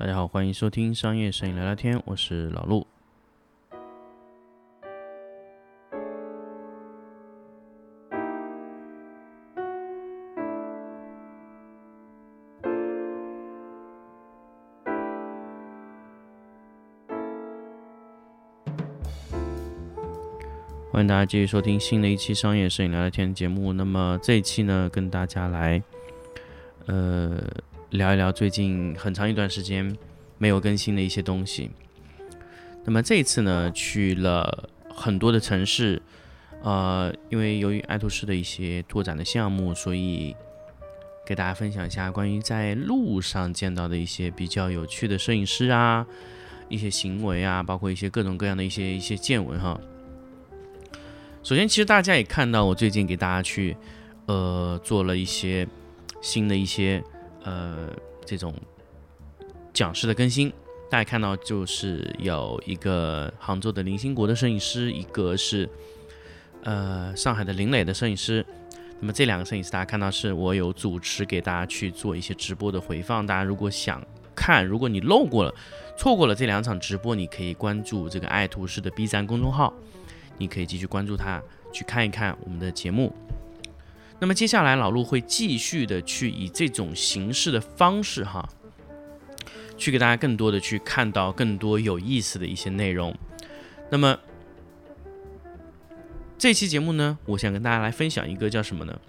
大家好，欢迎收听商业摄影聊聊天，我是老陆。欢迎大家继续收听新的一期商业摄影聊聊天节目。那么这一期呢，跟大家来，呃，聊一聊最近很长一段时间没有更新的一些东西。那么这一次呢，去了很多的城市，呃，因为由于爱图仕的一些拓展的项目，所以给大家分享一下关于在路上见到的一些比较有趣的摄影师啊，一些行为啊，包括一些各种各样的一些一些见闻哈。首先，其实大家也看到，我最近给大家去，呃，做了一些新的一些呃这种讲师的更新。大家看到，就是有一个杭州的林兴国的摄影师，一个是呃上海的林磊的摄影师。那么这两个摄影师，大家看到是我有主持给大家去做一些直播的回放。大家如果想看，如果你漏过了、错过了这两场直播，你可以关注这个爱图仕的 B 站公众号。你可以继续关注他，去看一看我们的节目。那么接下来老陆会继续的去以这种形式的方式哈，去给大家更多的去看到更多有意思的一些内容。那么这期节目呢，我想跟大家来分享一个叫什么呢？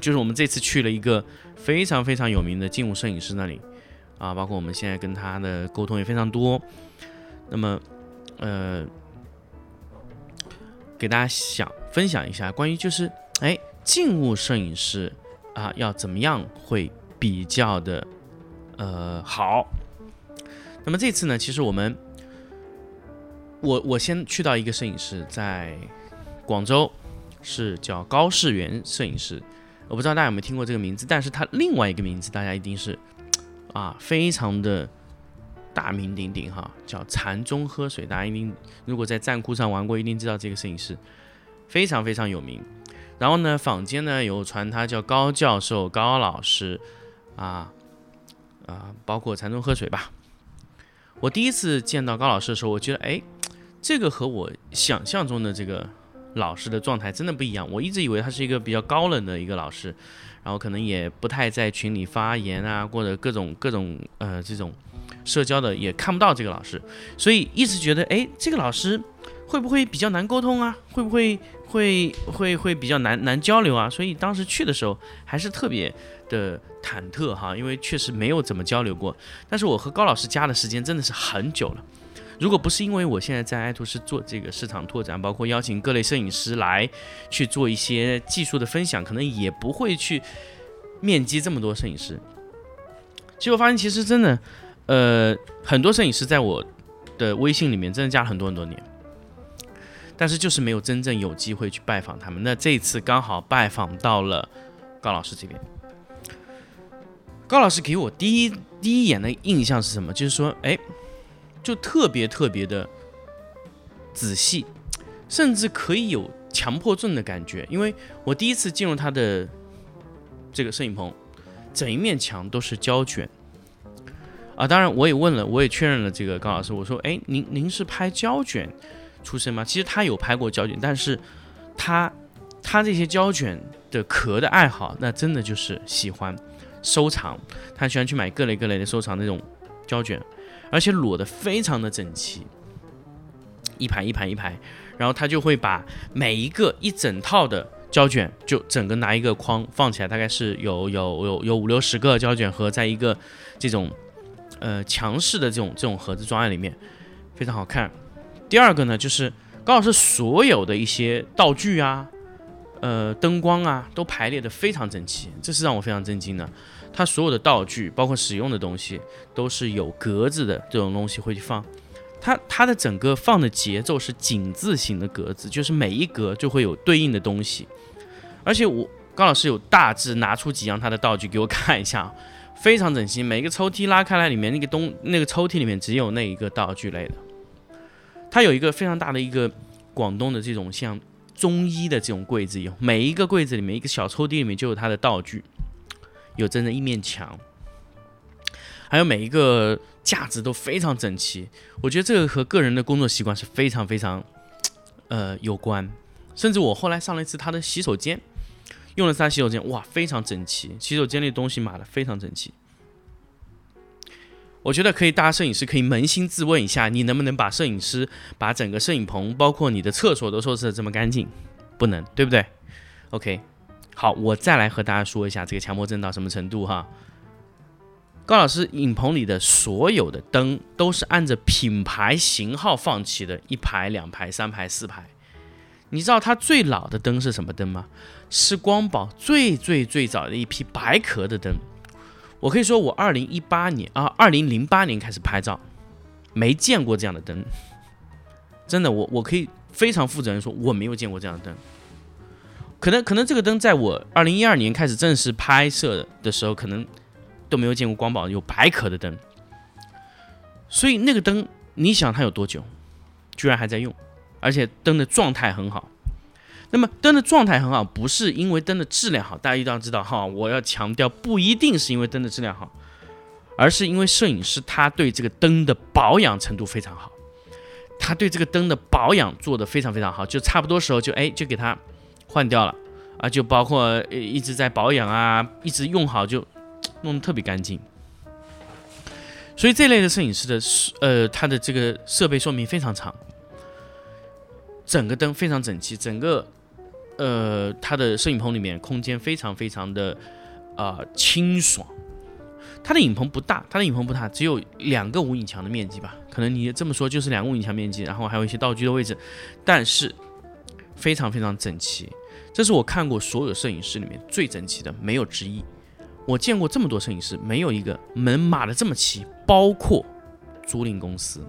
就是我们这次去了一个非常非常有名的静物摄影师那里啊，包括我们现在跟他的沟通也非常多。那么呃。给大家想分享一下关于就是哎静物摄影师啊要怎么样会比较的呃好。那么这次呢，其实我们我我先去到一个摄影师在广州，是叫高世元摄影师。我不知道大家有没有听过这个名字，但是他另外一个名字大家一定是啊非常的。大名鼎鼎哈，叫禅中喝水，大家一定如果在站酷上玩过，一定知道这个摄影师非常非常有名。然后呢，坊间呢有传他叫高教授、高老师啊啊，包括禅宗喝水吧。我第一次见到高老师的时候，我觉得哎，这个和我想象中的这个老师的状态真的不一样。我一直以为他是一个比较高冷的一个老师，然后可能也不太在群里发言啊，或者各种各种呃这种。社交的也看不到这个老师，所以一直觉得，哎，这个老师会不会比较难沟通啊？会不会会会会比较难难交流啊？所以当时去的时候还是特别的忐忑哈，因为确实没有怎么交流过。但是我和高老师加的时间真的是很久了，如果不是因为我现在在爱图仕做这个市场拓展，包括邀请各类摄影师来去做一些技术的分享，可能也不会去面基这么多摄影师。结果发现，其实真的。呃，很多摄影师在我的微信里面真的加了很多很多年，但是就是没有真正有机会去拜访他们。那这一次刚好拜访到了高老师这边。高老师给我第一第一眼的印象是什么？就是说，哎，就特别特别的仔细，甚至可以有强迫症的感觉。因为我第一次进入他的这个摄影棚，整一面墙都是胶卷。啊，当然我也问了，我也确认了这个高老师，我说，哎，您您是拍胶卷出身吗？其实他有拍过胶卷，但是他他这些胶卷的壳的爱好，那真的就是喜欢收藏，他喜欢去买各类各类的收藏那种胶卷，而且摞的非常的整齐，一排一排一排，然后他就会把每一个一整套的胶卷就整个拿一个框放起来，大概是有有有有五六十个胶卷盒在一个这种。呃，强势的这种这种盒子装在里面，非常好看。第二个呢，就是高老师所有的一些道具啊，呃，灯光啊，都排列的非常整齐，这是让我非常震惊的。他所有的道具，包括使用的东西，都是有格子的这种东西会去放。他他的整个放的节奏是井字形的格子，就是每一格就会有对应的东西。而且我高老师有大致拿出几样他的道具给我看一下。非常整齐，每一个抽屉拉开来，里面那个东那个抽屉里面只有那一个道具类的。它有一个非常大的一个广东的这种像中医的这种柜子，有每一个柜子里面一个小抽屉里面就有它的道具，有整整一面墙。还有每一个架子都非常整齐。我觉得这个和个人的工作习惯是非常非常呃有关。甚至我后来上了一次他的洗手间，用了他洗手间，哇，非常整齐，洗手间里东西码的非常整齐。我觉得可以，大家摄影师可以扪心自问一下，你能不能把摄影师把整个摄影棚，包括你的厕所都收拾的这么干净？不能，对不对？OK，好，我再来和大家说一下这个强迫症到什么程度哈。高老师影棚里的所有的灯都是按着品牌型号放齐的，一排、两排、三排、四排。你知道它最老的灯是什么灯吗？是光宝最最最早的一批白壳的灯。我可以说，我二零一八年啊，二零零八年开始拍照，没见过这样的灯，真的，我我可以非常负责任说，我没有见过这样的灯。可能可能这个灯在我二零一二年开始正式拍摄的时候，可能都没有见过光宝有白壳的灯。所以那个灯，你想它有多久，居然还在用，而且灯的状态很好。那么灯的状态很好，不是因为灯的质量好，大家一定要知道哈，我要强调，不一定是因为灯的质量好，而是因为摄影师他对这个灯的保养程度非常好，他对这个灯的保养做得非常非常好，就差不多时候就哎就给它换掉了啊，就包括一直在保养啊，一直用好就弄得特别干净。所以这类的摄影师的呃他的这个设备寿命非常长，整个灯非常整齐，整个。呃，他的摄影棚里面空间非常非常的啊清爽。他的影棚不大，他的影棚不大，只有两个无影墙的面积吧？可能你这么说就是两个无影墙面积，然后还有一些道具的位置，但是非常非常整齐。这是我看过所有摄影师里面最整齐的，没有之一。我见过这么多摄影师，没有一个门码的这么齐，包括租赁公司。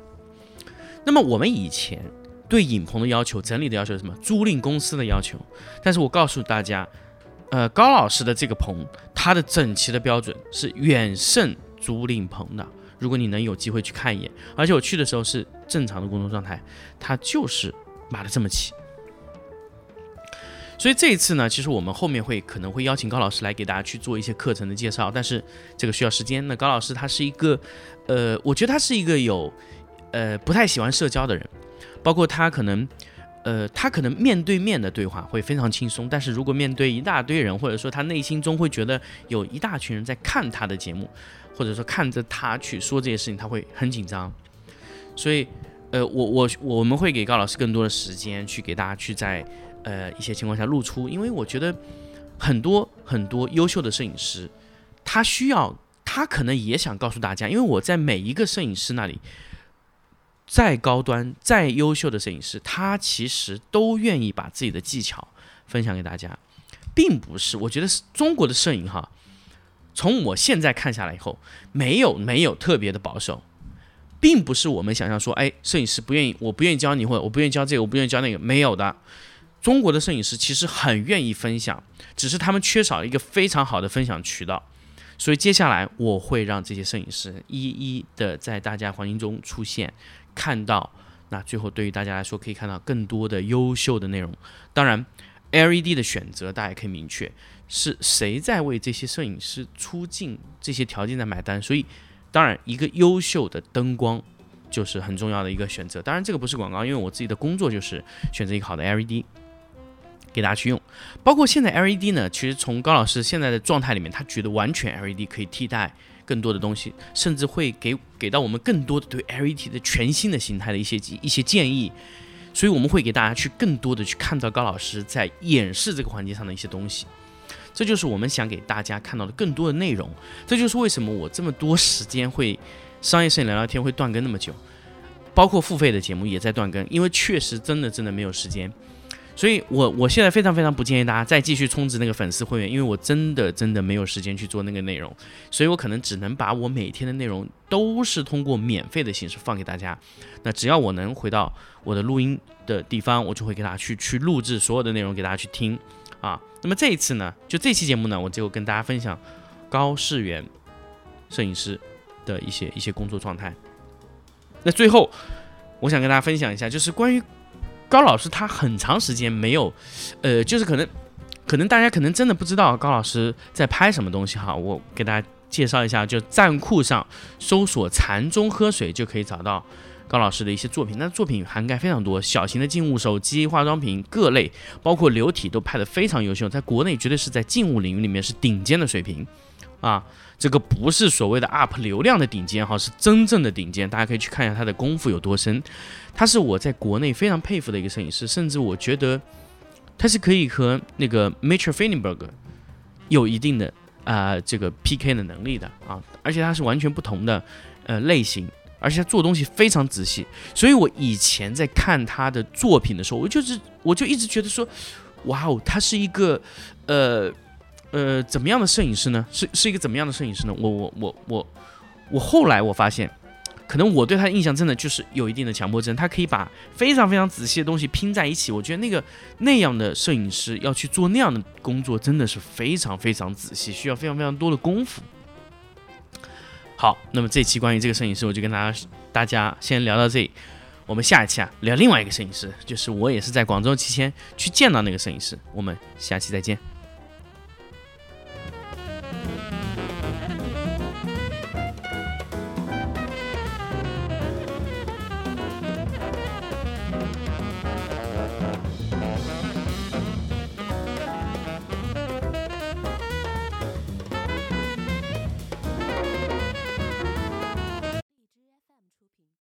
那么我们以前。对影棚的要求、整理的要求是什么？租赁公司的要求。但是我告诉大家，呃，高老师的这个棚，它的整齐的标准是远胜租赁棚的。如果你能有机会去看一眼，而且我去的时候是正常的工作状态，它就是码的这么齐。所以这一次呢，其实我们后面会可能会邀请高老师来给大家去做一些课程的介绍，但是这个需要时间。那高老师他是一个，呃，我觉得他是一个有，呃，不太喜欢社交的人。包括他可能，呃，他可能面对面的对话会非常轻松，但是如果面对一大堆人，或者说他内心中会觉得有一大群人在看他的节目，或者说看着他去说这些事情，他会很紧张。所以，呃，我我我们会给高老师更多的时间去给大家去在呃一些情况下露出，因为我觉得很多很多优秀的摄影师，他需要他可能也想告诉大家，因为我在每一个摄影师那里。再高端、再优秀的摄影师，他其实都愿意把自己的技巧分享给大家，并不是。我觉得是中国的摄影哈，从我现在看下来以后，没有没有特别的保守，并不是我们想象说，哎，摄影师不愿意，我不愿意教你，或者我不愿意教这个，我不愿意教那个，没有的。中国的摄影师其实很愿意分享，只是他们缺少一个非常好的分享渠道。所以接下来我会让这些摄影师一一的在大家环境中出现。看到那最后，对于大家来说，可以看到更多的优秀的内容。当然，LED 的选择大家可以明确是谁在为这些摄影师出镜这些条件在买单。所以，当然一个优秀的灯光就是很重要的一个选择。当然，这个不是广告，因为我自己的工作就是选择一个好的 LED 给大家去用。包括现在 LED 呢，其实从高老师现在的状态里面，他觉得完全 LED 可以替代。更多的东西，甚至会给给到我们更多的对 LED 的全新的形态的一些一些建议，所以我们会给大家去更多的去看到高老师在演示这个环节上的一些东西，这就是我们想给大家看到的更多的内容，这就是为什么我这么多时间会商业摄影聊聊天会断更那么久，包括付费的节目也在断更，因为确实真的真的没有时间。所以，我我现在非常非常不建议大家再继续充值那个粉丝会员，因为我真的真的没有时间去做那个内容，所以我可能只能把我每天的内容都是通过免费的形式放给大家。那只要我能回到我的录音的地方，我就会给大家去去录制所有的内容给大家去听啊。那么这一次呢，就这期节目呢，我就跟大家分享高世元摄影师的一些一些工作状态。那最后，我想跟大家分享一下，就是关于。高老师他很长时间没有，呃，就是可能，可能大家可能真的不知道高老师在拍什么东西哈。我给大家介绍一下，就站酷上搜索“禅中喝水”就可以找到高老师的一些作品。那作品涵盖非常多，小型的静物手机、化妆品各类，包括流体都拍得非常优秀，在国内绝对是在静物领域里面是顶尖的水平啊！这个不是所谓的 UP 流量的顶尖哈，是真正的顶尖。大家可以去看一下他的功夫有多深。他是我在国内非常佩服的一个摄影师，甚至我觉得他是可以和那个 Mitchell f e n n b e r g 有一定的。啊，这个 PK 的能力的啊，而且他是完全不同的呃类型，而且他做东西非常仔细，所以我以前在看他的作品的时候，我就是我就一直觉得说，哇哦，他是一个呃呃怎么样的摄影师呢？是是一个怎么样的摄影师呢？我我我我我后来我发现。可能我对他的印象真的就是有一定的强迫症，他可以把非常非常仔细的东西拼在一起。我觉得那个那样的摄影师要去做那样的工作，真的是非常非常仔细，需要非常非常多的功夫。好，那么这期关于这个摄影师，我就跟大家大家先聊到这里。我们下一期啊聊另外一个摄影师，就是我也是在广州期间去见到那个摄影师。我们下期再见。